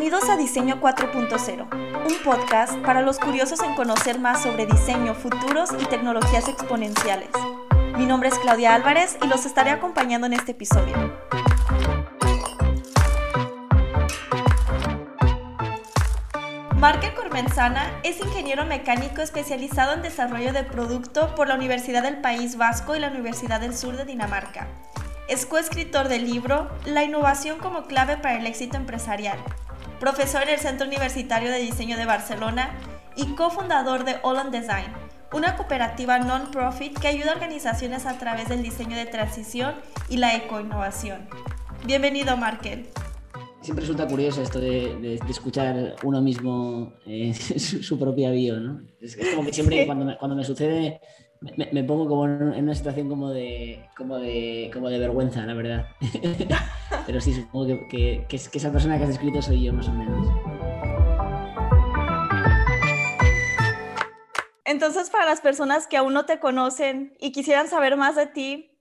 Bienvenidos a Diseño 4.0, un podcast para los curiosos en conocer más sobre diseño, futuros y tecnologías exponenciales. Mi nombre es Claudia Álvarez y los estaré acompañando en este episodio. Marque Cormenzana es ingeniero mecánico especializado en desarrollo de producto por la Universidad del País Vasco y la Universidad del Sur de Dinamarca. Es coescritor del libro La innovación como clave para el éxito empresarial, profesor en el Centro Universitario de Diseño de Barcelona y cofundador de All on Design, una cooperativa non-profit que ayuda a organizaciones a través del diseño de transición y la ecoinnovación. Bienvenido, Markel. Siempre resulta curioso esto de, escuchar uno mismo eh, su, propia bio, ¿no? Es, como que siempre cuando, cuando me sucede me, pongo como en una situación como de, como de, como de vergüenza, la verdad. Pero sí, supongo que, que, esa persona que has escrito soy yo, más o menos. Entonces, para las personas que aún no te conocen y quisieran saber más de ti,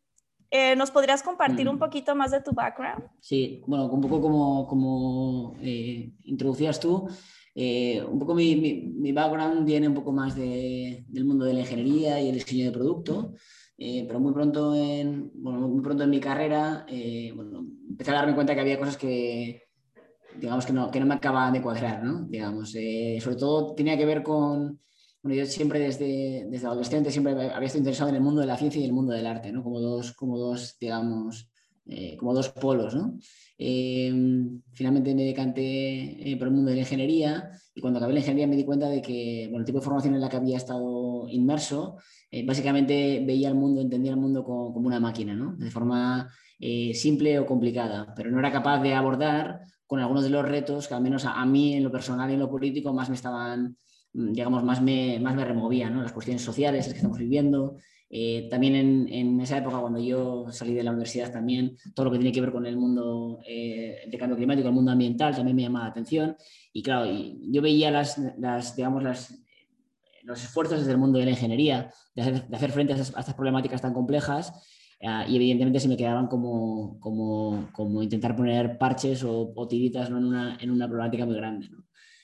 eh, ¿nos podrías compartir un mm. poquito más de tu background? Sí, bueno, un poco como, como eh, introducías tú, eh, un poco mi, mi, background viene un poco más de, del mundo de la ingeniería y el diseño de producto, eh, pero muy pronto, en, bueno, muy pronto en mi carrera eh, bueno, empecé a darme cuenta que había cosas que, digamos, que no, que no me acababan de cuadrar, ¿no? Digamos, sobre todo tenía que ver con, bueno, yo siempre desde, desde adolescente siempre había estado interesado en el mundo de la ciencia y el mundo del arte, ¿no? Como dos, como dos digamos, como dos polos, ¿no? Em, finalmente me decanté eh, por el mundo de la ingeniería y cuando acabé la ingeniería me di cuenta de que bueno, el tipo de formación en la que había estado inmerso, eh, básicamente veía el mundo, entendía el mundo como, como una máquina, ¿no? de forma eh, simple o complicada, pero no era capaz de abordar con algunos de los retos que al menos a, mí en lo personal y en lo político más me estaban, mm, digamos, más me, más me removían, ¿no? las cuestiones sociales, las que estamos viviendo, eh, también en, esa época, cuando yo salí de la universidad, también todo lo que tiene que ver con el mundo eh, de cambio climático, el mundo ambiental, también me llamaba la atención. Y claro, yo veía las, digamos, las, los esfuerzos desde el mundo de la ingeniería de hacer, frente a, estas problemáticas tan complejas. Eh, y evidentemente se me quedaban como, como, como intentar poner parches o, o tiritas ¿no? en, una, en, una, problemática muy grande. ¿no?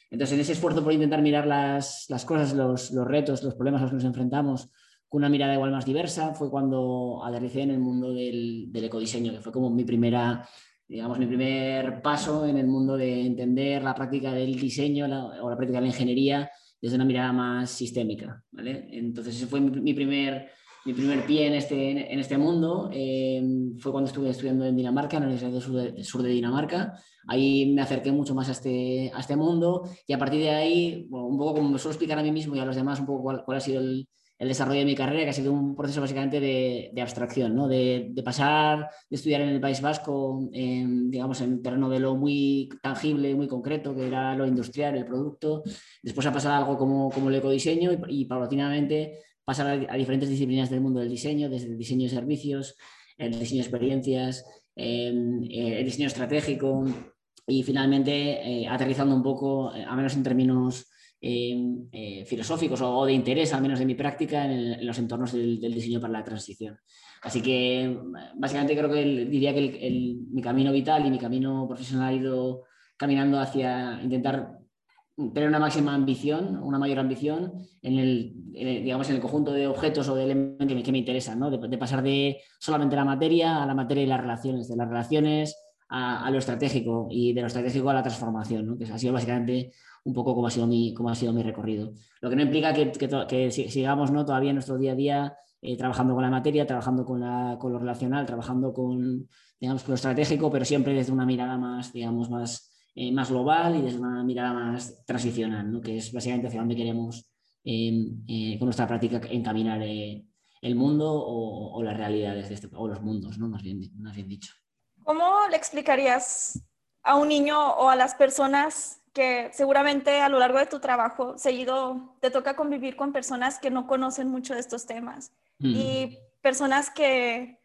Entonces, en ese esfuerzo por intentar mirar las, las cosas, los, los, retos, los problemas a los que nos enfrentamos con una mirada igual más diversa, fue cuando aterricé en el mundo del, del ecodiseño, que fue como mi primera digamos, mi primer paso en el mundo de entender la práctica del diseño o la práctica de la ingeniería desde una mirada más sistémica. ¿vale? Entonces, ese fue mi, primer, mi primer pie en este, en este mundo. Em, fue cuando estuve estudiando en Dinamarca, en la Universidad del Sur de, Dinamarca. Ahí me acerqué mucho más a este, a este mundo y a partir de ahí, un poco como me suelo explicar a mí mismo y a los demás, un poco cuál ha sido el, el desarrollo de mi carrera, que ha sido un proceso básicamente de, abstracción, ¿no? de, pasar de estudiar en el País Vasco, en, digamos, en terreno de lo muy tangible, muy concreto, que era lo industrial, el producto, después a pasar a algo como, como el ecodiseño y, paulatinamente pasar a, diferentes disciplinas del mundo del diseño, desde el diseño de servicios, el diseño de experiencias, em, eh, el diseño estratégico y finalmente eh, aterrizando un poco, eh, a menos en términos eh, filosóficos o, de interés, al menos de mi práctica, en, los entornos del, diseño para la transición. Así que básicamente creo que diría que mi camino vital y mi camino profesional ha ido caminando hacia intentar tener una máxima ambición, una mayor ambición en el, digamos, en el conjunto de objetos o de elementos que me, que me interesan, ¿no? de, pasar de solamente la materia a la materia y las relaciones, de las relaciones a, lo estratégico y de lo estratégico a la transformación, ¿no? que ha sido básicamente un poco como ha sido mi, ha sido mi recorrido. Lo que no implica que, sigamos ¿no? todavía en nuestro día a día eh, trabajando con la materia, trabajando con, la, con, lo relacional, trabajando con, digamos, lo estratégico, pero siempre desde una mirada más, digamos, más, eh, más global y desde una mirada más transicional, ¿no? que es básicamente hacia dónde queremos em, eh, con nuestra práctica encaminar el mundo o, las realidades de este, o los mundos, ¿no? más, bien, más bien dicho. ¿Cómo le explicarías a un niño o a las personas que seguramente a lo largo de tu trabajo seguido te toca convivir con personas que no conocen mucho de estos temas y personas que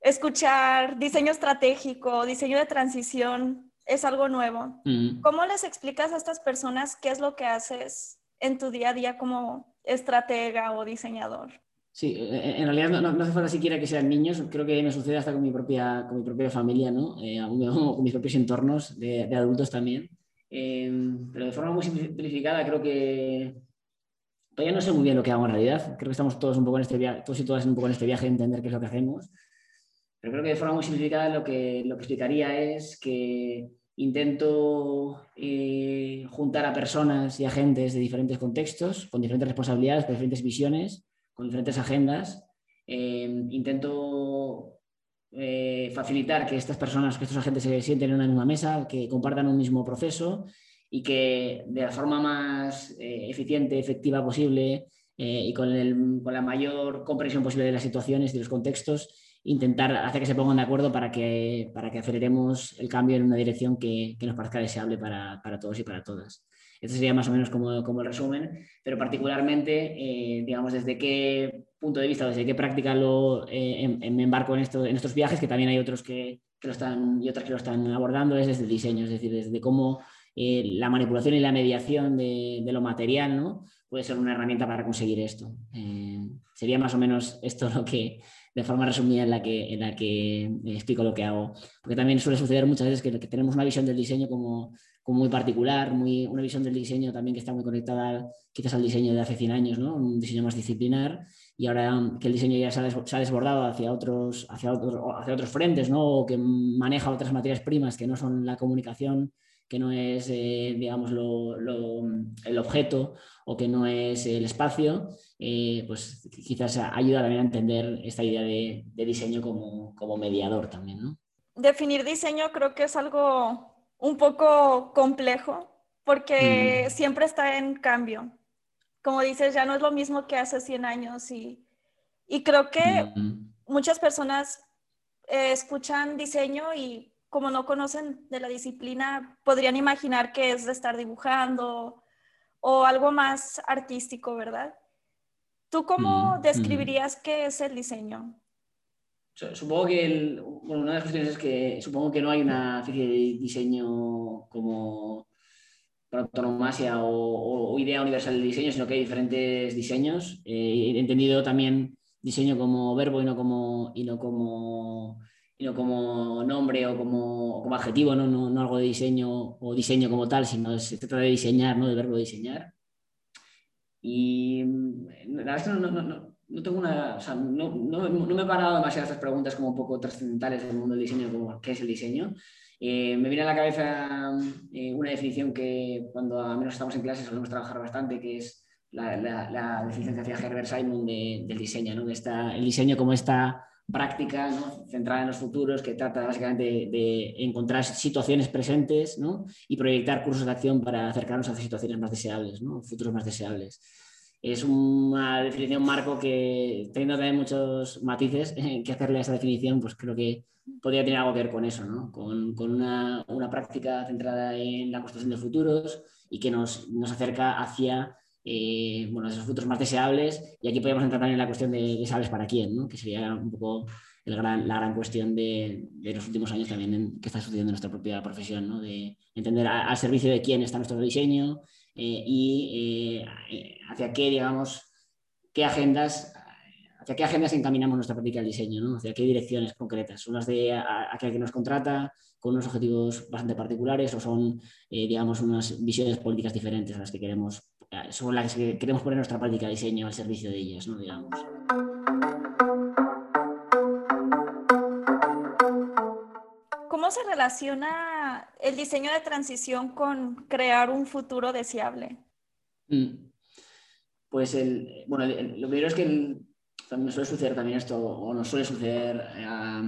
escuchar diseño estratégico, diseño de transición es algo nuevo. ¿Cómo les explicas a estas personas qué es lo que haces en tu día a día como estratega o diseñador? Sí, e, e, en realidad no, no, hace falta siquiera que sean niños, creo que me sucede hasta con mi propia, con mi propia familia, ¿no? Eh, con mis propios entornos de, de adultos también. Pero de forma muy simplificada creo que todavía no sé muy bien lo que hago en realidad. Creo que estamos todos un poco en este viaje, todos y todas un poco en este viaje de entender qué es lo que hacemos. Pero creo que de forma muy simplificada lo que, lo que explicaría es que intento eh, juntar a personas y agentes de diferentes contextos, con diferentes responsabilidades, con diferentes visiones, con diferentes agendas. Eh, intento eh, facilitar que estas personas, que estos agentes se sienten en una misma mesa, que compartan un mismo proceso y que de la forma más eficiente, efectiva posible y con, la mayor comprensión posible de las situaciones de los contextos, intentar hacer que se pongan de acuerdo para que, para que aceleremos el cambio en una dirección que, que nos parezca deseable para, para, todos y para todas. Este sería más o menos como, como el resumen, pero particularmente, eh, digamos, desde qué punto de vista, desde qué práctica lo, eh, em, em, me embarco en, esto, en estos viajes, que también hay otros que, que, lo están y otras que lo están abordando, es desde el diseño, es decir, desde cómo eh, la manipulación y la mediación de, de, lo material ¿no? puede ser una herramienta para conseguir esto. sería más o menos esto lo que, de forma resumida en la que, en la que explico lo que hago. Porque también suele suceder muchas veces que, tenemos una visión del diseño como, como, muy particular, muy, una visión del diseño también que está muy conectada quizás al diseño de hace 100 años, ¿no? un diseño más disciplinar, y ahora que el diseño ya se ha, desbordado hacia otros, hacia, otros, hacia otros frentes, ¿no? o que maneja otras materias primas que no son la comunicación que no es, eh, digamos, el objeto o que no es el espacio, eh, pues quizás ayuda también a entender esta idea de, diseño como, mediador también, ¿no? Definir diseño creo que es algo un poco complejo porque siempre está en cambio. Como dices, ya no es lo mismo que hace 100 años y, creo que muchas personas eh, escuchan diseño y como no conocen de la disciplina, podrían imaginar que es de estar dibujando o algo más artístico, ¿verdad? ¿Tú cómo describirías qué es el diseño? Supongo que una de las cuestiones es que supongo que no hay una especie de diseño como autonomasia o, idea universal del diseño, sino que hay diferentes diseños. Eh, he entendido también diseño como verbo y no como, y no como sino como nombre o como, como adjetivo, ¿no? No, algo de diseño o diseño como tal, sino se trata de diseñar, ¿no? del verbo diseñar. Y mm, la verdad es que no, tengo una, o sea, no, me he parado demasiado estas preguntas como un poco trascendentales del diseño, como qué es el diseño. Eh, me viene a la cabeza eh, una definición que cuando a menos estamos en clase solemos trabajar bastante, que es la, la, definición que hacía Herbert Simon del diseño, ¿no? está el diseño como esta práctica centrada en los futuros que trata básicamente de, encontrar situaciones presentes y proyectar cursos de acción para acercarnos a situaciones más deseables, ¿no? futuros más deseables. Es una definición marco que, teniendo también muchos matices que hacerle a esa definición, pues creo que podría tener algo que ver con eso, con, una, práctica centrada en la construcción de futuros y que nos, nos acerca hacia eh, bueno, esos futuros más deseables. Y aquí podríamos entrar también en la cuestión de deseables para quién, ¿no? que sería un poco el gran, la gran cuestión de, de, los últimos años también que está sucediendo en nuestra propia profesión, ¿no? de entender al servicio de quién está nuestro diseño eh, y eh, hacia qué, digamos, qué agendas hacia qué agendas encaminamos nuestra práctica del diseño, ¿no? hacia qué direcciones concretas. Unas de aquel que nos contrata con unos objetivos bastante particulares o son, digamos, unas visiones políticas diferentes a las que queremos son las que queremos poner nuestra práctica de diseño al servicio de ellas, ¿no? digamos. ¿Cómo se relaciona el diseño de transición con crear un futuro deseable? Mm. Pues el, bueno, lo primero es que nos suele suceder también esto, o nos suele suceder a,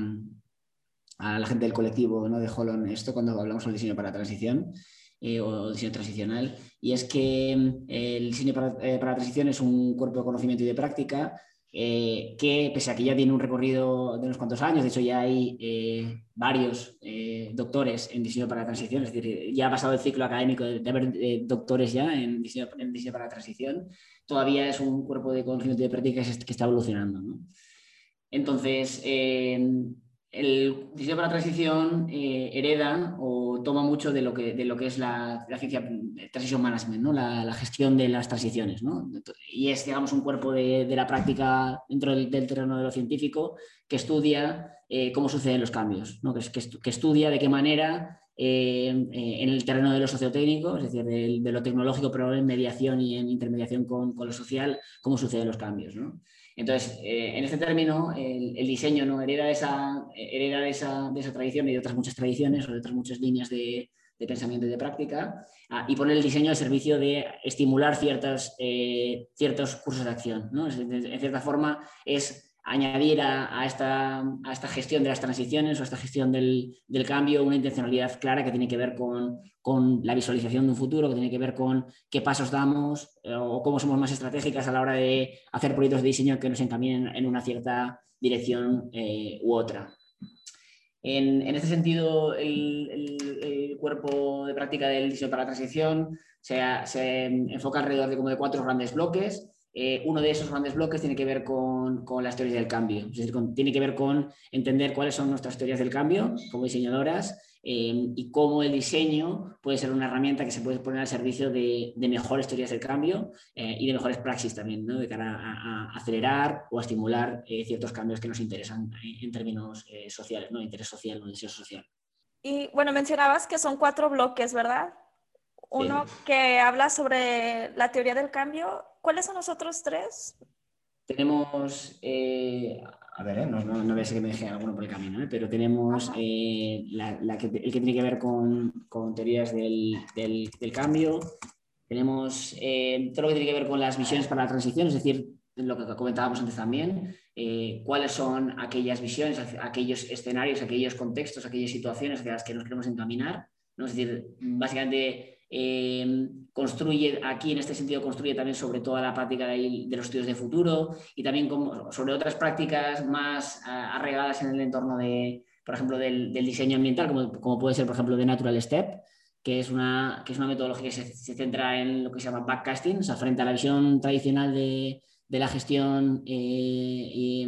a la gente del colectivo ¿no? de Holon esto cuando hablamos sobre diseño para transición, eh, o diseño transicional, y es que mm, el diseño para, eh, para, transición es un cuerpo de conocimiento y de práctica eh, que, pese a que ya tiene un recorrido de unos cuantos años, de hecho ya hay varios doctores en diseño para transición, es decir, ya ha pasado el ciclo académico de, haber doctores ya en diseño, para transición, todavía es un cuerpo de conocimiento y de práctica que, está evolucionando. ¿no? Entonces, el diseño para transición eh, hereda o toma mucho de lo que, de lo que es la, ciencia transition management, ¿no? La, gestión de las transiciones. ¿no? Y es, digamos, un cuerpo de, de la práctica dentro del, terreno de lo científico que estudia eh, cómo suceden los cambios, ¿no? que, que, estudia de qué manera en el terreno de lo sociotécnico, es decir, de, lo tecnológico, pero en mediación y en intermediación con, lo social, cómo suceden los cambios. Entonces, en este término, el, diseño ¿no? hereda, esa, hereda de, esa, de esa tradición y de otras muchas tradiciones o de otras muchas líneas de, de pensamiento y de práctica ah, y poner el diseño al servicio de estimular ciertos, eh, ciertos cursos de acción. ¿no? En cierta forma es añadir a, esta, gestión de las transiciones o a esta gestión del, cambio una intencionalidad clara que tiene que ver con, la visualización de un futuro, que tiene que ver con qué pasos damos eh, o cómo somos más estratégicas a la hora de hacer proyectos de diseño que nos encaminen en una cierta dirección eh, u otra. En, este sentido, el, cuerpo de práctica del diseño para la transición se, enfoca alrededor de como de cuatro grandes bloques. Eh, uno de esos grandes bloques tiene que ver con, las teorías del cambio, es decir, tiene que ver con entender cuáles son nuestras teorías del cambio como diseñadoras Em, y cómo el diseño puede ser una herramienta que se puede poner al servicio de, mejores teorías del cambio eh, y de mejores praxis también, ¿no? de cara a, acelerar o a estimular eh, ciertos cambios que nos interesan en, términos eh, sociales, ¿no? interés social o deseo social. Y bueno, mencionabas que son cuatro bloques, ¿verdad? Uno que habla sobre la teoría del cambio. ¿Cuáles son los otros tres? Tenemos a ver, ¿eh? no, no, no, voy a ser que me deje alguno por el camino, ¿eh? pero tenemos eh, el que tiene que ver con, teorías del, cambio, tenemos todo lo que tiene que ver con las visiones para la transición, es decir, lo que comentábamos antes también, cuáles son aquellas visiones, aquellos escenarios, aquellos contextos, aquellas situaciones hacia las que nos queremos encaminar, ¿no? es decir, básicamente eh, construye, aquí en este sentido, construye también sobre toda la práctica de, los estudios de futuro y también sobre otras prácticas más ah, arraigadas en el entorno de, por ejemplo, del, diseño ambiental, como, puede ser, por ejemplo, de Natural Step, que es una, que es una metodología que se, centra en lo que se llama backcasting, o sea, frente a la visión tradicional de, la gestión eh,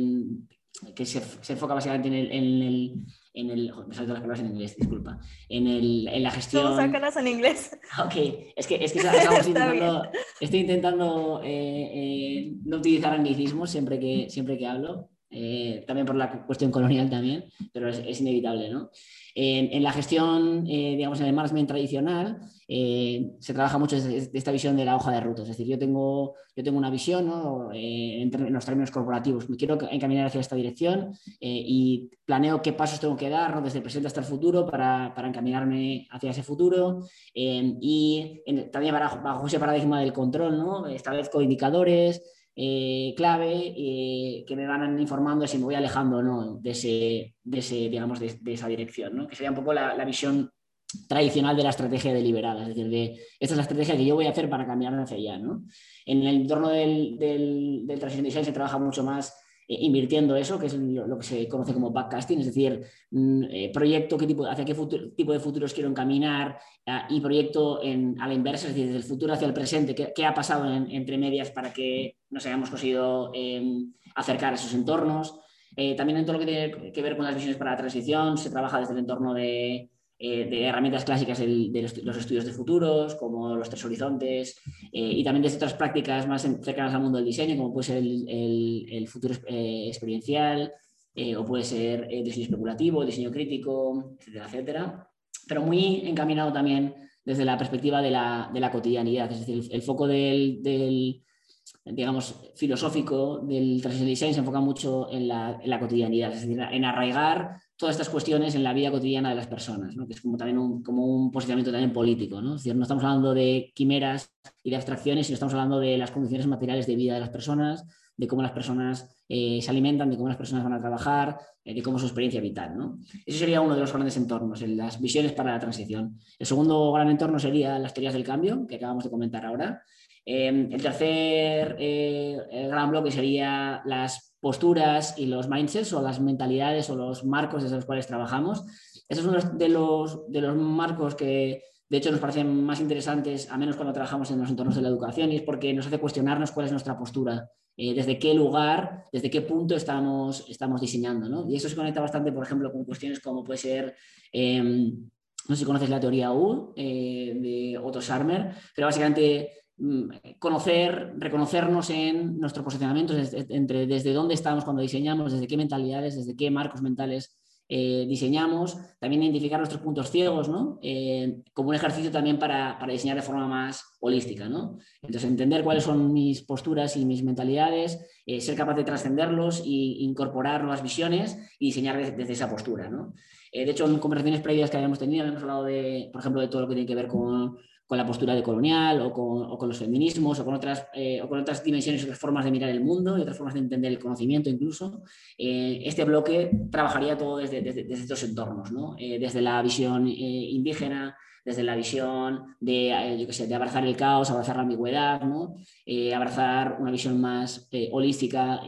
que se, enfoca básicamente en el en el. Me salto las palabras en inglés, disculpa. En, el, en la gestión. ¿Cómo sácalas en inglés? Ok, es que, es que estamos intentando, estoy intentando eh, eh, no utilizar anglicismos siempre que, siempre que hablo. Eh, también por la cuestión colonial también, pero es, inevitable. ¿no? En, la gestión, eh, digamos, en el management tradicional, eh, se trabaja mucho esta visión de la hoja de ruta. Es decir, yo tengo, yo tengo una visión ¿no? en, los términos corporativos, me quiero encaminar hacia esta dirección y planeo qué pasos tengo que dar desde el presente hasta el futuro para, para encaminarme hacia ese futuro. y también bajo, bajo, ese paradigma del control, ¿no? establezco indicadores, eh, clave eh, que me van informando si me voy alejando o no de, ese, de, ese, digamos, de, esa dirección, ¿no? que sería un poco la, visión tradicional de la estrategia deliberada, es decir, de esta es la estrategia que yo voy a hacer para cambiarme hacia allá. ¿no? En el entorno del, del, del se trabaja mucho más invirtiendo eso, que es lo, que se conoce como backcasting, es decir, mm, eh, proyecto qué tipo, hacia qué tipo de futuros quiero encaminar ah, y proyecto en, a la inversa, es decir, desde el futuro hacia el presente, qué, ha pasado entre medias para que nos hayamos conseguido em, acercar a esos entornos. Eh, también en todo lo que tiene que ver con las visiones para la transición, se trabaja desde el entorno de eh, de herramientas clásicas de los, estudios de futuros, como los tres horizontes, eh, y también desde otras prácticas más cercanas al mundo del diseño, como puede ser el, futuro eh, experiencial, o puede ser diseño especulativo, diseño crítico, etcétera, etcétera. Pero muy encaminado también desde la perspectiva de la, cotidianidad, es decir, el, foco del, digamos, filosófico del transition design se enfoca mucho en la, en la, cotidianidad, es decir, en arraigar todas estas cuestiones en la vida cotidiana de las personas, que es como también un, como un posicionamiento también político. ¿no? Es decir, no estamos hablando de quimeras y de abstracciones, sino estamos hablando de las condiciones materiales de vida de las personas, de cómo las personas eh, se alimentan, de cómo las personas van a trabajar, eh, de cómo es su experiencia vital. ¿no? Ese sería uno de los grandes entornos, las visiones para la transición. El segundo gran entorno sería las teorías del cambio, que acabamos de comentar ahora. Eh, el tercer gran bloque sería las posturas y los mindsets o las mentalidades o los marcos desde los cuales trabajamos. Esos son uno de los, de los marcos que de hecho nos parecen más interesantes, a menos cuando trabajamos en los entornos de la educación, y es porque nos hace cuestionarnos cuál es nuestra postura, eh, desde qué lugar, desde qué punto estamos, estamos diseñando. Y eso se conecta bastante, por ejemplo, con cuestiones como puede ser... Em, no sé si conoces la teoría U eh, de Otto Scharmer, pero básicamente conocer, reconocernos en nuestro posicionamiento, desde, entre, desde dónde estamos cuando diseñamos, desde qué mentalidades, desde qué marcos mentales eh, diseñamos, también identificar nuestros puntos ciegos, ¿no? Eh, como un ejercicio también para, diseñar de forma más holística. ¿no? Entonces, entender cuáles son mis posturas y mis mentalidades, eh, ser capaz de trascenderlos e incorporar nuevas visiones y diseñar desde, esa postura. ¿no? de hecho, en conversaciones previas que habíamos tenido, hemos hablado, de, por ejemplo, de todo lo que tiene que ver con con la postura de colonial o con, los feminismos o con, otras, eh, o con otras dimensiones, otras formas de mirar el mundo y otras formas de entender el conocimiento incluso, eh, este bloque trabajaría todo desde, desde, estos entornos, ¿no? Eh, desde la visión indígena, desde la visión de, eh, yo sé, de abrazar el caos, abrazar la ambigüedad, ¿no? Eh, abrazar una visión más eh, holística,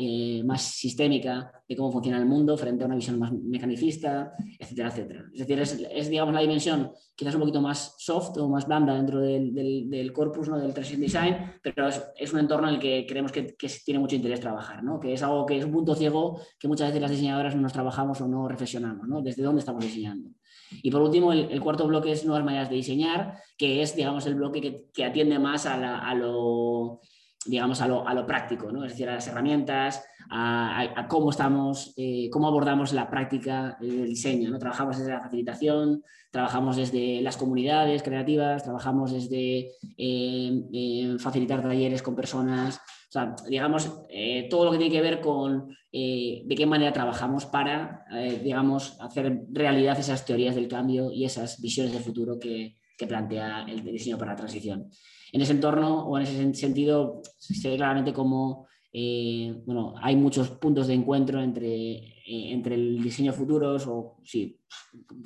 más sistémica de cómo funciona el mundo frente a una visión más mecanicista, etcétera, etcétera. Es decir, es, digamos, la dimensión quizás un poquito más soft o más blanda dentro del, del, corpus ¿no? del Transition Design, pero es, es, un entorno en el que creemos que, que, tiene mucho interés trabajar, ¿no? que es algo que es un punto ciego que muchas veces las diseñadoras no nos trabajamos o no reflexionamos, ¿no? desde dónde estamos diseñando. Y por último, el, cuarto bloque es nuevas maneras de diseñar, que es, digamos, el bloque que, atiende más a, lo, digamos, a lo, práctico, ¿no? es decir, a las herramientas, a, cómo estamos, eh, cómo abordamos la práctica del diseño. ¿no? Trabajamos desde la facilitación, trabajamos desde las comunidades creativas, trabajamos desde eh, eh, facilitar talleres con personas, o sea, digamos, eh, todo lo que tiene que ver con eh, de qué manera trabajamos para, eh, digamos, hacer realidad esas teorías del cambio y esas visiones de futuro que, plantea el diseño para la transición. En ese entorno o en ese sentido, se ve claramente como bueno, hay muchos puntos de encuentro entre, entre el diseño futuros, o sí,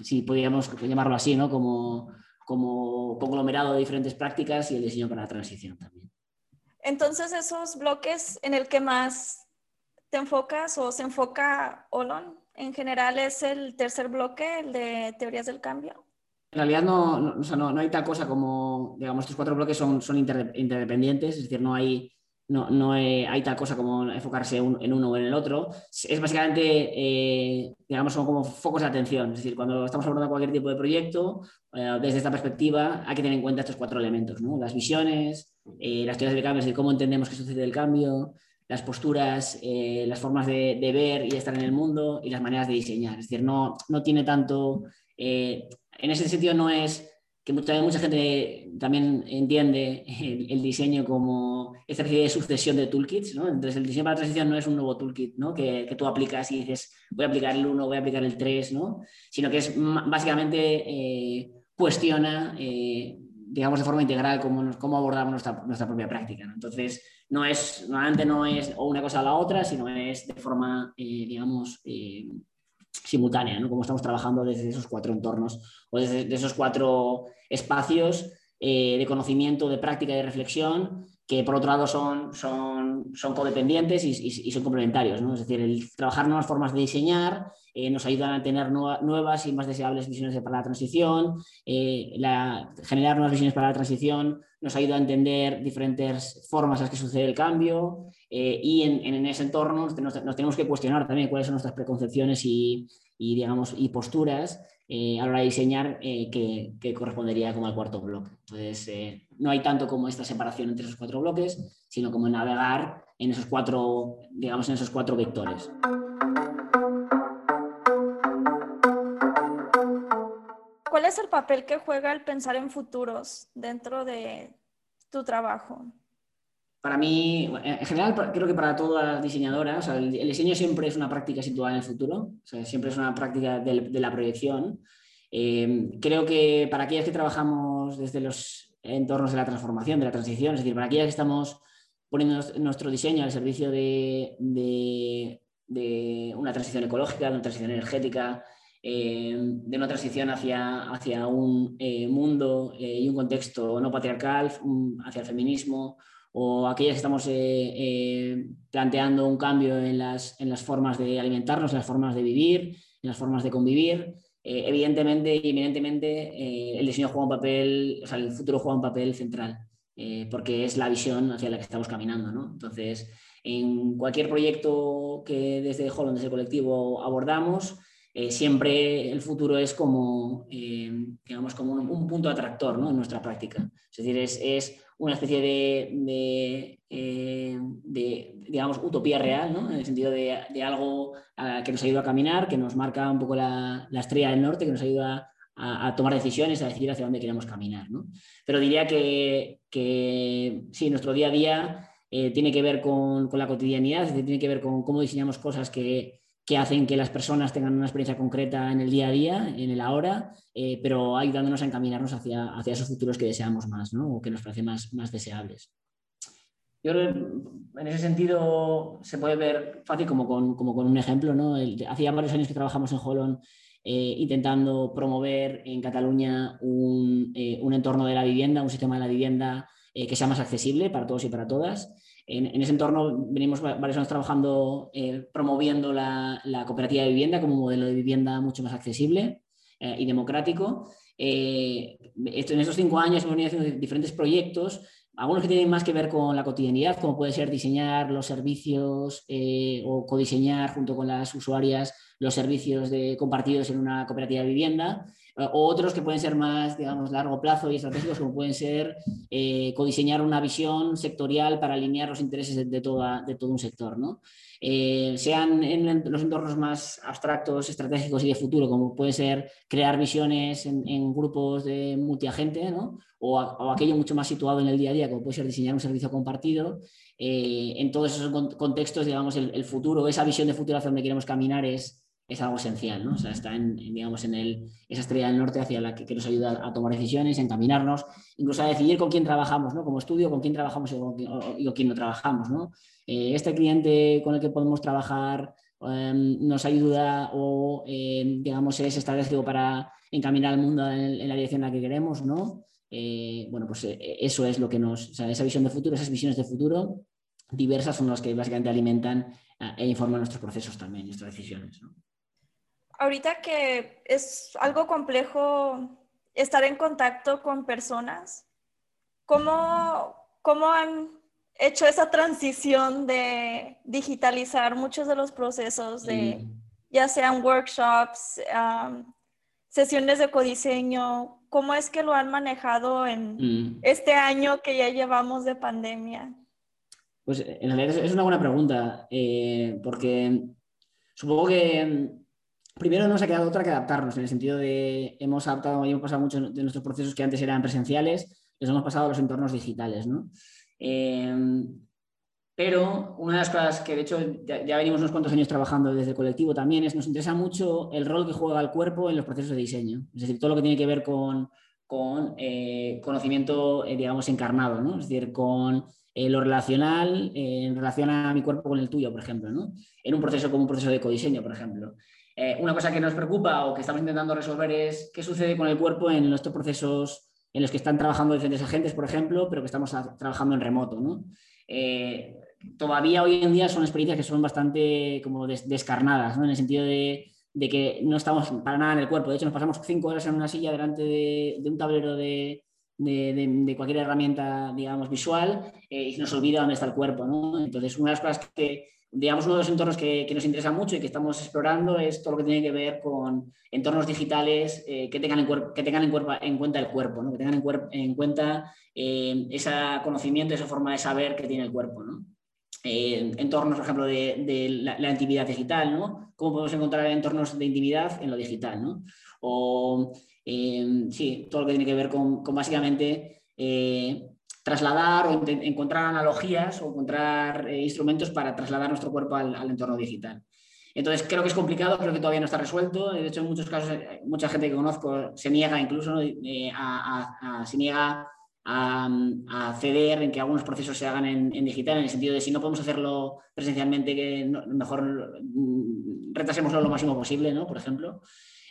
si podríamos llamarlo así, ¿no? como, como conglomerado de diferentes prácticas y el diseño para la transición también. Entonces, esos bloques en el que más te enfocas o se enfoca Olon, en general es el tercer bloque, el de teorías del cambio. En realidad no, no, hay tal cosa como, digamos, estos cuatro bloques son, son interdependientes, es decir, no hay, no, no hay, tal cosa como enfocarse en uno o en el otro. Es básicamente, eh, digamos, son como focos de atención. Es decir, cuando estamos abordando cualquier tipo de proyecto, eh, desde esta perspectiva hay que tener en cuenta estos cuatro elementos, ¿no? Las visiones, eh, las teorías del cambio, es decir, cómo entendemos que sucede el cambio, las posturas, las formas de, de, ver y estar en el mundo y las maneras de diseñar. Es decir, no, no tiene tanto, en ese sentido no es que mucha, mucha gente también entiende el, diseño como esta especie de sucesión de toolkits, ¿no? Entonces el diseño para la transición no es un nuevo toolkit, ¿no? Que, tú aplicas y dices, voy a aplicar el 1, voy a aplicar el 3, ¿no? Sino que es básicamente eh, cuestiona, eh, digamos, de forma integral cómo, cómo abordamos nuestra, nuestra propia práctica. Entonces, no es, normalmente no es una cosa o la otra, sino es de forma, eh, digamos, simultánea, ¿no? Como estamos trabajando desde esos cuatro entornos o desde esos cuatro espacios eh, de conocimiento, de práctica y de reflexión que por otro lado son, son, son codependientes y, son complementarios. Es decir, el trabajar nuevas formas de diseñar eh, nos ayuda a tener nuevas y más deseables visiones para la transición, eh, generar nuevas visiones para la transición nos ayuda a entender diferentes formas en las que sucede el cambio y en, en, ese entorno nos, tenemos que cuestionar también cuáles son nuestras preconcepciones y, y digamos, y posturas eh, a la hora de diseñar eh, que, correspondería como al cuarto bloque. Entonces, eh, no hay tanto como esta separación entre esos cuatro bloques, sino como navegar en esos cuatro, digamos, en esos cuatro vectores. ¿Cuál es el papel que juega el pensar en futuros dentro de tu trabajo? Para mí, en general, creo que para todas las diseñadoras, el, diseño siempre es una práctica situada en el futuro, siempre es una práctica de, la proyección. Eh, creo que para aquellas que trabajamos desde los entornos de la transformación, de la transición, es decir, para aquellas que estamos poniendo nuestro diseño al servicio de, una transición ecológica, de una transición energética, eh, de una transición hacia, hacia un eh, mundo y un contexto no patriarcal, hacia el feminismo, o aquellas que estamos eh, eh, planteando un cambio en las, en las, formas de alimentarnos, en las formas de vivir, en las formas de convivir. Eh, evidentemente evidentemente el diseño juega un papel, o el futuro juega un papel central, porque es la visión hacia la que estamos caminando. ¿no? Entonces, en cualquier proyecto que desde Holland, desde el colectivo, abordamos, siempre el futuro es como, digamos, como un, punto atractor ¿no? en nuestra práctica. Es decir, es una especie de, de, digamos, utopía real, ¿no? en el sentido de, algo que nos ayuda a caminar, que nos marca un poco la, la estrella del norte, que nos ayuda a, tomar decisiones, a decidir hacia dónde queremos caminar. ¿no? Pero diría que, que sí, nuestro día a día eh, tiene que ver con, con, la cotidianidad, tiene que ver con cómo diseñamos cosas que, que, hacen que las personas tengan una experiencia concreta en el día a día, en el ahora, eh, pero ayudándonos a encaminarnos hacia, hacia esos futuros que deseamos más ¿no? o que nos parecen más, más deseables. Yo creo que en ese sentido se puede ver fácil como con, como con un ejemplo. ¿no? hacía varios años que trabajamos en Holland eh, intentando promover en Cataluña eh, un, entorno de la vivienda, un sistema de la vivienda que sea más accesible para todos y para todas. En, ese entorno venimos varios años trabajando promoviendo la, cooperativa de vivienda como un modelo de vivienda mucho más accesible y democrático. en estos cinco años hemos venido haciendo diferentes proyectos algunos que tienen más que ver con la cotidianidad, como puede ser diseñar los servicios o codiseñar junto con las usuarias los servicios de, compartidos en una cooperativa de vivienda, eh, o otros que pueden ser más, digamos, largo plazo y estratégicos, como pueden ser eh, codiseñar una visión sectorial para alinear los intereses de, de todo un sector. ¿no? Eh, sean en los entornos más abstractos, estratégicos y de futuro, como puede ser crear visiones en, grupos de multiagente, ¿no? o, aquello mucho más situado en el día a día, como puede ser diseñar un servicio compartido. en todos esos contextos, digamos, el, el futuro, esa visión de futuro hacia donde queremos caminar es, es algo esencial, ¿no? O sea, está en, digamos, en el, esa estrella del norte hacia la que, nos ayuda a tomar decisiones, a encaminarnos, incluso a decidir con quién trabajamos, ¿no? Como estudio, con quién trabajamos y con, quién no trabajamos, ¿no? Eh, este cliente con el que podemos trabajar em, nos ayuda o, em, digamos, es estratégico para encaminar al mundo en, la dirección en la que queremos, ¿no? Eh, bueno, pues eh, eso es lo que nos, o esa visión de futuro, esas visiones de futuro diversas son las que básicamente alimentan e informan nuestros procesos también, nuestras decisiones, ¿no? Ahorita que es algo complejo estar en contacto con personas, ¿cómo, cómo han hecho esa transición de digitalizar muchos de los procesos de ya sean workshops, sesiones de codiseño? ¿Cómo es que lo han manejado en mm. este año que ya llevamos de pandemia? Pues en realidad es una buena pregunta, eh, porque supongo que primero nos ha quedado otra que adaptarnos, en el sentido de hemos adaptado y hemos pasado muchos de nuestros procesos que antes eran presenciales, los hemos pasado a los entornos digitales. ¿no? Eh, pero una de las cosas que de hecho ya, venimos unos cuantos años trabajando desde el colectivo también es nos interesa mucho el rol que juega el cuerpo en los procesos de diseño. Es decir, todo lo que tiene que ver con, con eh, conocimiento, eh, digamos, encarnado, ¿no? Es decir, con lo relacional en relación a mi cuerpo con el tuyo, por ejemplo, ¿no? En un proceso como un proceso de codiseño, por ejemplo. Eh, una cosa que nos preocupa o que estamos intentando resolver es qué sucede con el cuerpo en estos procesos en los que están trabajando diferentes agentes, por ejemplo, pero que estamos trabajando en remoto. Eh, todavía hoy en día son experiencias que son bastante como descarnadas, en el sentido de, que no estamos para nada en el cuerpo. De hecho, nos pasamos cinco horas en una silla delante de, un tablero de, cualquier herramienta, digamos, visual eh, y nos olvida dónde está el cuerpo. Entonces, una de las cosas que, digamos, uno de los entornos que, nos interesa mucho y que estamos explorando es todo lo que tiene que ver con entornos digitales eh, que tengan, en, que tengan en, cuenta el cuerpo, que tengan en, cuenta eh, ese conocimiento, esa forma de saber que tiene el cuerpo. Eh, entornos, por ejemplo, de, la, intimidad digital, ¿no? ¿Cómo podemos encontrar entornos de intimidad en lo digital. O, sí, todo lo que tiene que ver con básicamente trasladar o encontrar analogías o encontrar eh, instrumentos para trasladar nuestro cuerpo al, entorno digital. Entonces, creo que es complicado, creo que todavía no está resuelto. De hecho, en muchos casos, eh, mucha gente que conozco se niega incluso eh, a, se niega a, ceder en que algunos procesos se hagan en, digital, en el sentido de si no podemos hacerlo presencialmente, que mejor mm, retrasémoslo lo máximo posible, ¿no? por ejemplo.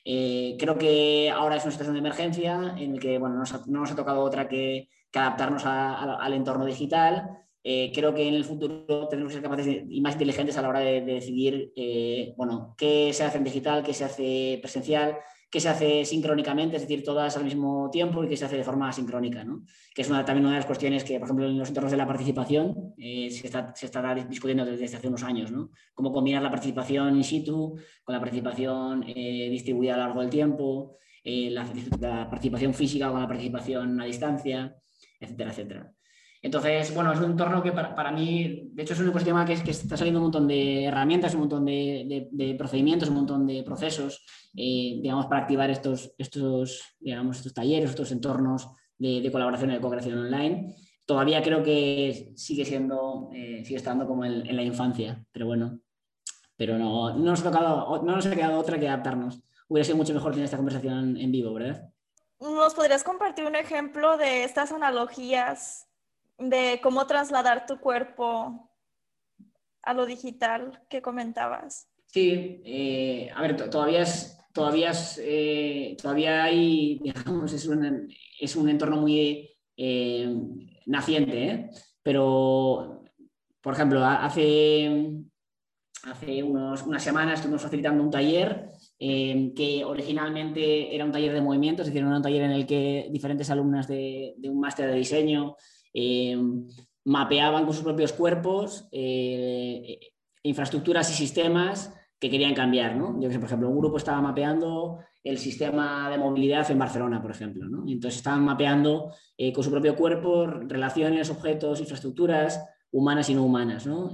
creo que ahora es una situación de emergencia en la que bueno, no nos ha tocado otra que que adaptarnos al entorno digital. Eh, creo que en el futuro tenemos que ser capaces y más inteligentes a la hora de, decidir eh, bueno, qué se hace en digital, qué se hace presencial, que se hace sincrónicamente, es decir, todas al mismo tiempo y que se hace de forma asincrónica, ¿no? que es también una de las cuestiones que, por ejemplo, en los entornos de la participación eh, se, está, discutiendo desde hace unos años, ¿no? cómo combinar la participación in situ con la participación eh, distribuida a lo largo del tiempo, la, participación física con la participación a distancia, etcétera, etcétera. Entonces, bueno, es un entorno que para, para mí, de hecho, es un ecosistema que, que está saliendo un montón de herramientas, un montón de, procedimientos, un montón de procesos, eh, digamos, para activar estos, estos, digamos, estos talleres, estos entornos de, colaboración y de cooperación online. Todavía creo que sigue siendo, eh, sigue estando como en, en, la infancia, pero bueno, pero no, no, nos ha tocado, no nos ha quedado otra que adaptarnos. Hubiera sido mucho mejor tener esta conversación en vivo, ¿verdad? ¿Nos podrías compartir un ejemplo de estas analogías de cómo trasladar tu cuerpo a lo digital que comentabas. Sí, eh, a ver, todavía es, todavía eh, todavía hay, digamos, es un, es un entorno muy eh, naciente, pero, por ejemplo, hace, hace unos, unas semanas estuvimos facilitando un taller que originalmente era un taller de movimiento, es decir, era un taller en el que diferentes alumnas de, un máster de diseño eh, mapeaban con sus propios cuerpos eh, infraestructuras y sistemas que querían cambiar. ¿no? Yo que sé, por ejemplo, un grupo estaba mapeando el sistema de movilidad en Barcelona, por ejemplo. ¿no? entonces estaban mapeando eh, con su propio cuerpo relaciones, objetos, infraestructuras humanas y no humanas. ¿no?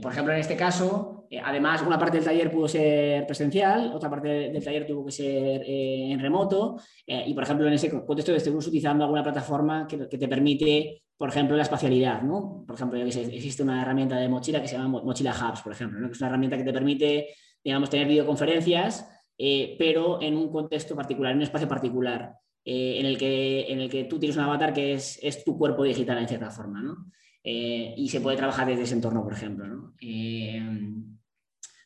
Por ejemplo, en este caso, además, una parte del taller pudo ser presencial, otra parte del taller tuvo que ser en remoto, y por ejemplo, en ese contexto estuvimos utilizando alguna plataforma que, te permite, por ejemplo, la espacialidad, ¿no? Por ejemplo, existe una herramienta de mochila que se llama Mochila Hubs, por ejemplo, que es una herramienta que te permite, digamos, tener videoconferencias, pero en un contexto particular, en un espacio particular, en, el que, en el que tú tienes un avatar que es, es tu cuerpo digital en cierta forma, ¿no? Y se puede trabajar desde ese entorno, por ejemplo, ¿no?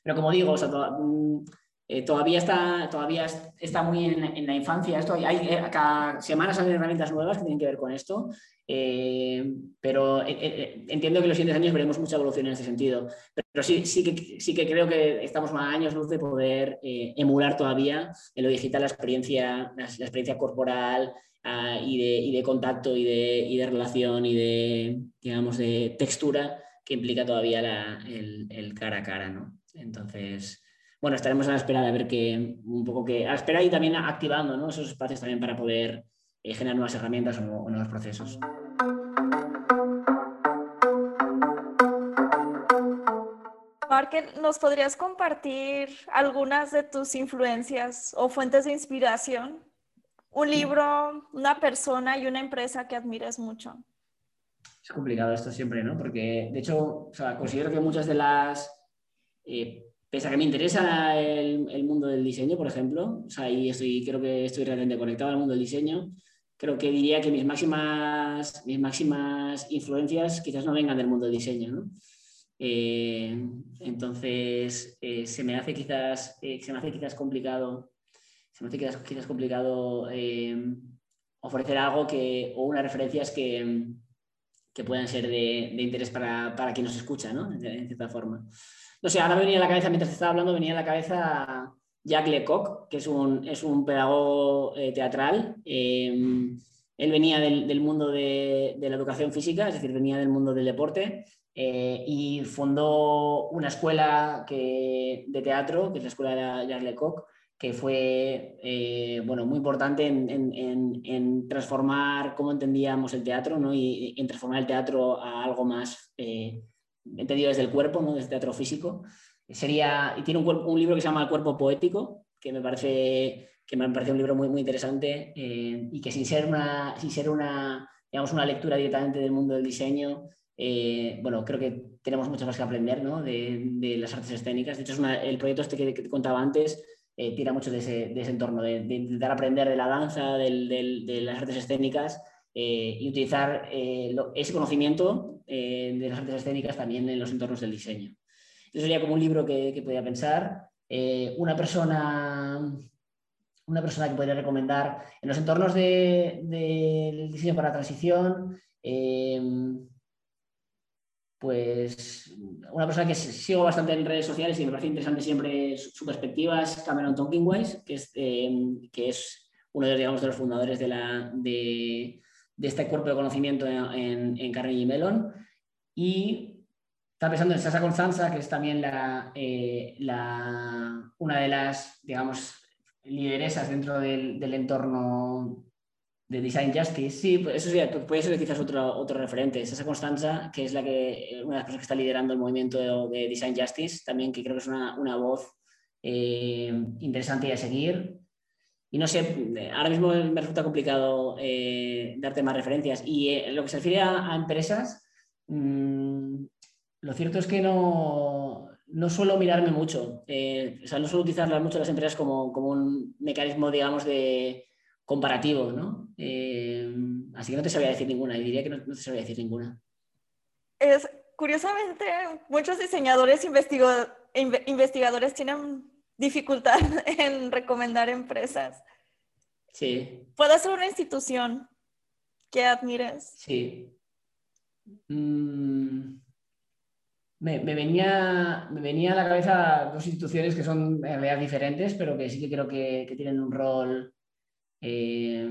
Pero como digo, mm, eh, todavía, está, todavía está muy en, la infancia. Esto hay, eh, cada semana salen herramientas nuevas que tienen que ver con esto, eh, pero entiendo que en los siguientes años veremos mucha evolución en ese sentido. Pero sí, sí, que, sí que creo que estamos a años luz de poder emular todavía en lo digital la experiencia, la, experiencia corporal, ah, y, de, y, de, contacto y de, y de, relación y de, digamos, de textura que implica todavía el, el, cara a cara, ¿no? Entonces, bueno, estaremos a la espera de ver que un poco que, a la espera y también activando esos espacios también para poder eh, generar nuevas herramientas o, nuevos procesos. Marken, ¿nos podrías compartir algunas de tus influencias o fuentes de inspiración? Un libro, una persona y una empresa que admires mucho. Es complicado esto siempre, ¿no? Porque, de hecho, considero que muchas de las eh, pese a que me interesa el, mundo del diseño, por ejemplo, o sea, y estoy, creo que estoy realmente conectado al mundo del diseño, creo que diría que mis máximas, mis máximas influencias quizás no vengan del mundo del diseño, ¿no? Eh, entonces, eh, se, me hace quizás, se me hace quizás complicado, me hace quizás, quizás complicado ofrecer algo que, o unas referencias que, que puedan ser de, interés para, para, quien nos escucha, ¿no? En, cierta forma. No sé, ahora me venía a la cabeza, mientras estaba hablando, venía a la cabeza Jacques Lecoq, que es un, es un pedagogo eh, teatral. Em, él venía del, mundo de, la educación física, es decir, venía del mundo del deporte eh, y fundó una escuela que, de teatro, que es la escuela de Jacques Lecoq, que fue eh, bueno, muy importante en, transformar cómo entendíamos el teatro ¿no? y, en transformar el teatro a algo más eh, entendido desde el cuerpo, ¿no? desde el teatro físico. Sería, y tiene un, libro que se llama El cuerpo poético, que me parece, que me parece un libro muy, muy interesante eh, y que sin ser, una, sin ser una, digamos, una lectura directamente del mundo del diseño, bueno, creo que tenemos muchas cosas que aprender ¿no? de, de, las artes escénicas. De hecho, el proyecto este que, que te contaba antes eh, tira mucho de ese, entorno, de, intentar aprender de la danza, de las artes escénicas eh, y utilizar eh, ese conocimiento de las artes escénicas también en los entornos del diseño. Eso sería como un libro que, que podría pensar. una persona una persona que podría recomendar en los entornos del diseño para la transición. Pues una persona que sigo bastante en redes sociales y me parece interesante siempre su, perspectiva es Cameron Tonkinwise, que es, em, que es uno de, digamos, de los fundadores de, la, de, este cuerpo de conocimiento en, en Carnegie Mellon. Y está pensando en Sasa Constanza, que es también la, eh, la, una de las, digamos, lideresas dentro del, del entorno de Design Justice, sí, pues eso sí, puede ser quizás otro, otro referente. esa Constanza, que es la que, una de las personas que está liderando el movimiento de, Design Justice, también que creo que es una, una voz eh, interesante a seguir. Y no sé, ahora mismo me resulta complicado eh, darte más referencias. Y eh, lo que se refiere a, empresas, mmm, lo cierto es que no, no suelo mirarme mucho. o sea, no suelo utilizar mucho las empresas como, como un mecanismo, digamos, de comparativo, ¿no? Eh, así que no te sabía decir ninguna, y diría que no, te sabía decir ninguna. Es, curiosamente, muchos diseñadores investigadores tienen dificultad en recomendar empresas. Sí. ¿Puede ser una institución que admires? Sí. Mm, me, venía, me venía a la cabeza dos instituciones que son en realidad diferentes, pero que sí que creo que, que tienen un rol eh,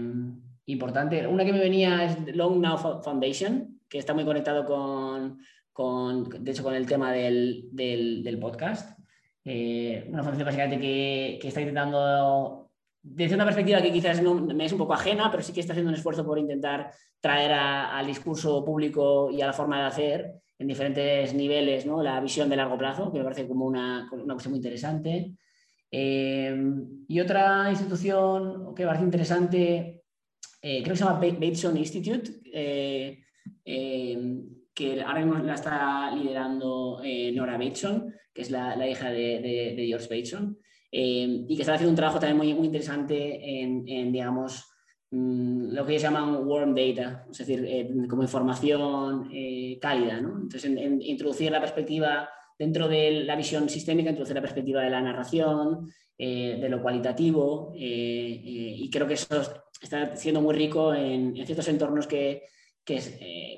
importante. Una que me venía es Long Now Foundation, que está muy conectado con, con de hecho, con el tema del, del, podcast. Eh, una fundación básicamente que, que, está intentando, desde una perspectiva que quizás no, me es un poco ajena, pero sí que está haciendo un esfuerzo por intentar traer al discurso público y a la forma de hacer en diferentes niveles ¿no? la visión de largo plazo, que me parece como una, una cosa muy interesante. Eh, y otra institución que parece interesante, eh, creo que se llama Bateson Institute, eh, que ahora mismo la está liderando Nora Bateson, que es la, hija de, George Bateson, y que está haciendo un trabajo también muy, muy interesante en, digamos, mm, lo que ellos llaman warm data, es decir, como información cálida, ¿no? Entonces, en introducir la perspectiva dentro de la visión sistémica, entonces la perspectiva de la narración, eh, de lo cualitativo, eh, eh, y creo que eso está siendo muy rico en, ciertos entornos que,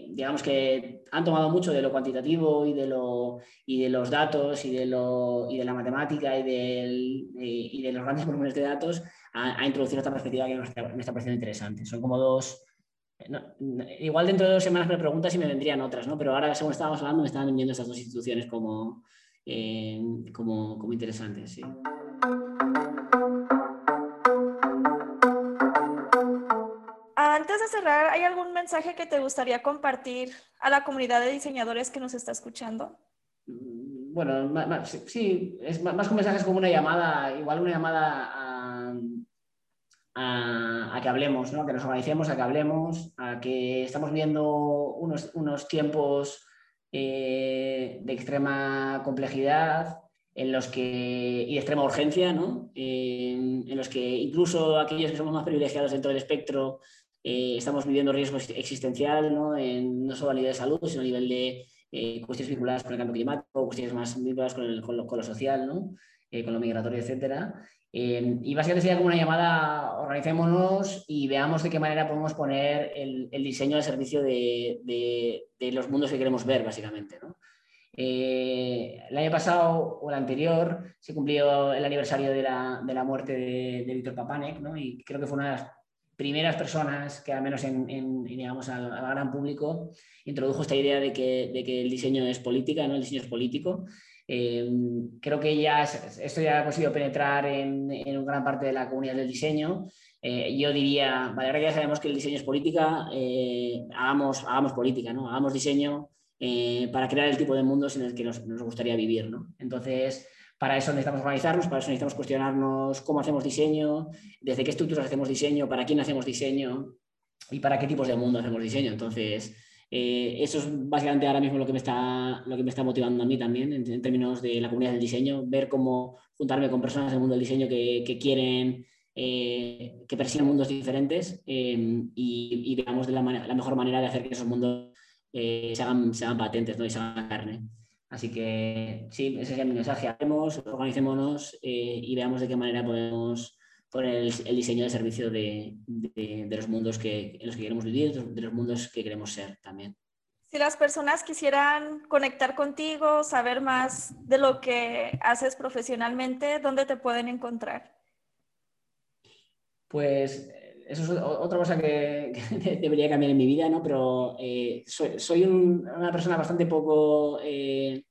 digamos que han tomado mucho de lo cuantitativo y de, lo, y de los datos y de, la matemática y, del, y de los grandes volúmenes de datos a, introducir otra perspectiva que me me está pareciendo interesante. Son como dos, igual dentro de dos semanas me preguntas si me vendrían otras, ¿no? Pero ahora, según estábamos hablando, me estaban vendiendo estas dos instituciones como, eh, como, como, interesantes, sí. Antes de cerrar, ¿hay algún mensaje que te gustaría compartir a la comunidad de diseñadores que nos está escuchando? Mm, bueno, sí, es más que un mensaje, es como una llamada, igual una llamada a a, que hablemos, ¿no? que nos organicemos, a que hablemos, a que estamos viendo unos, unos tiempos eh, de extrema complejidad en los que, y de extrema urgencia, ¿no? en, los que incluso aquellos que somos más privilegiados dentro del espectro eh, estamos viviendo riesgo existencial, ¿no? No solo a nivel de salud, sino a nivel de eh, cuestiones vinculadas con el cambio climático, cuestiones más vinculadas con, lo, con lo, social, ¿no? con lo migratorio, etcétera. Eh, y básicamente sería como una llamada, organicémonos y veamos de qué manera podemos poner el, diseño al servicio de, los mundos que queremos ver, básicamente. Eh, el año pasado o el anterior se cumplió el aniversario de la, muerte de, Víctor Papanek y creo que fue una de las primeras personas que al menos en, digamos, al, gran público introdujo esta idea de que, el diseño es política, ¿no? el diseño es político eh, creo que ya esto ya ha conseguido penetrar en, en gran parte de la comunidad del diseño. Eh, yo diría, vale, ahora que ya sabemos que el diseño es política, eh, hagamos, hagamos política, ¿no? hagamos diseño para crear el tipo de mundos en el que nos, nos, gustaría vivir. ¿no? Entonces, para eso necesitamos organizarnos, para eso necesitamos cuestionarnos cómo hacemos diseño, desde qué estructuras hacemos diseño, para quién hacemos diseño y para qué tipos de mundo hacemos diseño. Entonces, eh, eso es básicamente ahora mismo lo que me está, lo que me está motivando a mí también en, términos de la comunidad del diseño, ver cómo juntarme con personas del mundo del diseño que, que quieren, eh, que persiguen mundos diferentes em, y, veamos de la, mejor manera de hacer que esos mundos eh, se, hagan, se, hagan, patentes ¿no? y se hagan carne. Así que sí, ese es mi mensaje. Hacemos, organicémonos y veamos de qué manera podemos con el, diseño de servicio de, los mundos que, en los que queremos vivir, de los mundos que queremos ser también. Si las personas quisieran conectar contigo, saber más de lo que haces profesionalmente, ¿dónde te pueden encontrar? Pues eso es otra cosa que, debería cambiar en mi vida, ¿no? Pero eh, soy, una persona bastante poco, eh,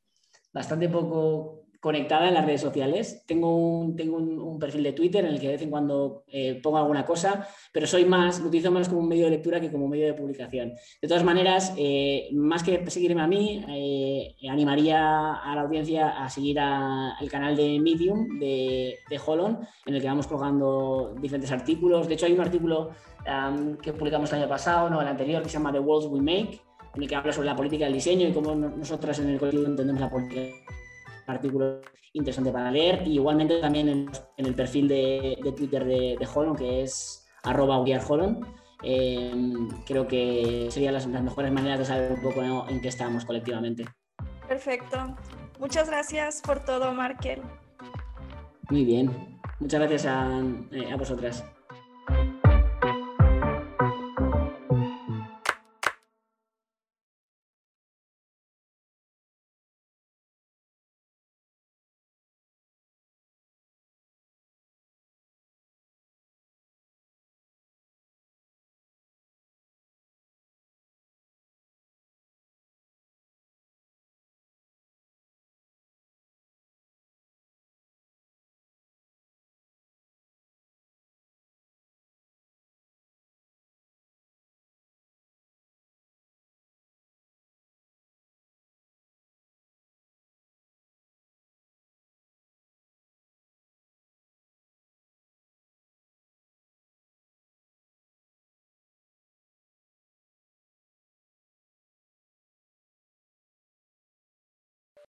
bastante poco conectada en las redes sociales. Tengo un, tengo un, perfil de Twitter en el que de vez en cuando eh, pongo alguna cosa, pero soy más, lo utilizo más como un medio de lectura que como medio de publicación. De todas maneras, eh, más que seguirme a mí, eh, animaría a la audiencia a seguir el canal de Medium de, de Holon, en el que vamos colgando diferentes artículos. De hecho, hay un artículo que publicamos el año pasado, no, el anterior, que se llama The Worlds We Make, en el que habla sobre la política del diseño y cómo nosotras en el colectivo entendemos la política artículo interesante para leer. Y igualmente también en, el perfil de, Twitter de, de Holon, que es arroba Holon. Eh, creo que serían las, mejores maneras de saber un poco en qué estamos colectivamente. Perfecto. Muchas gracias por todo, Markel. Muy bien. Muchas gracias a, eh, a vosotras.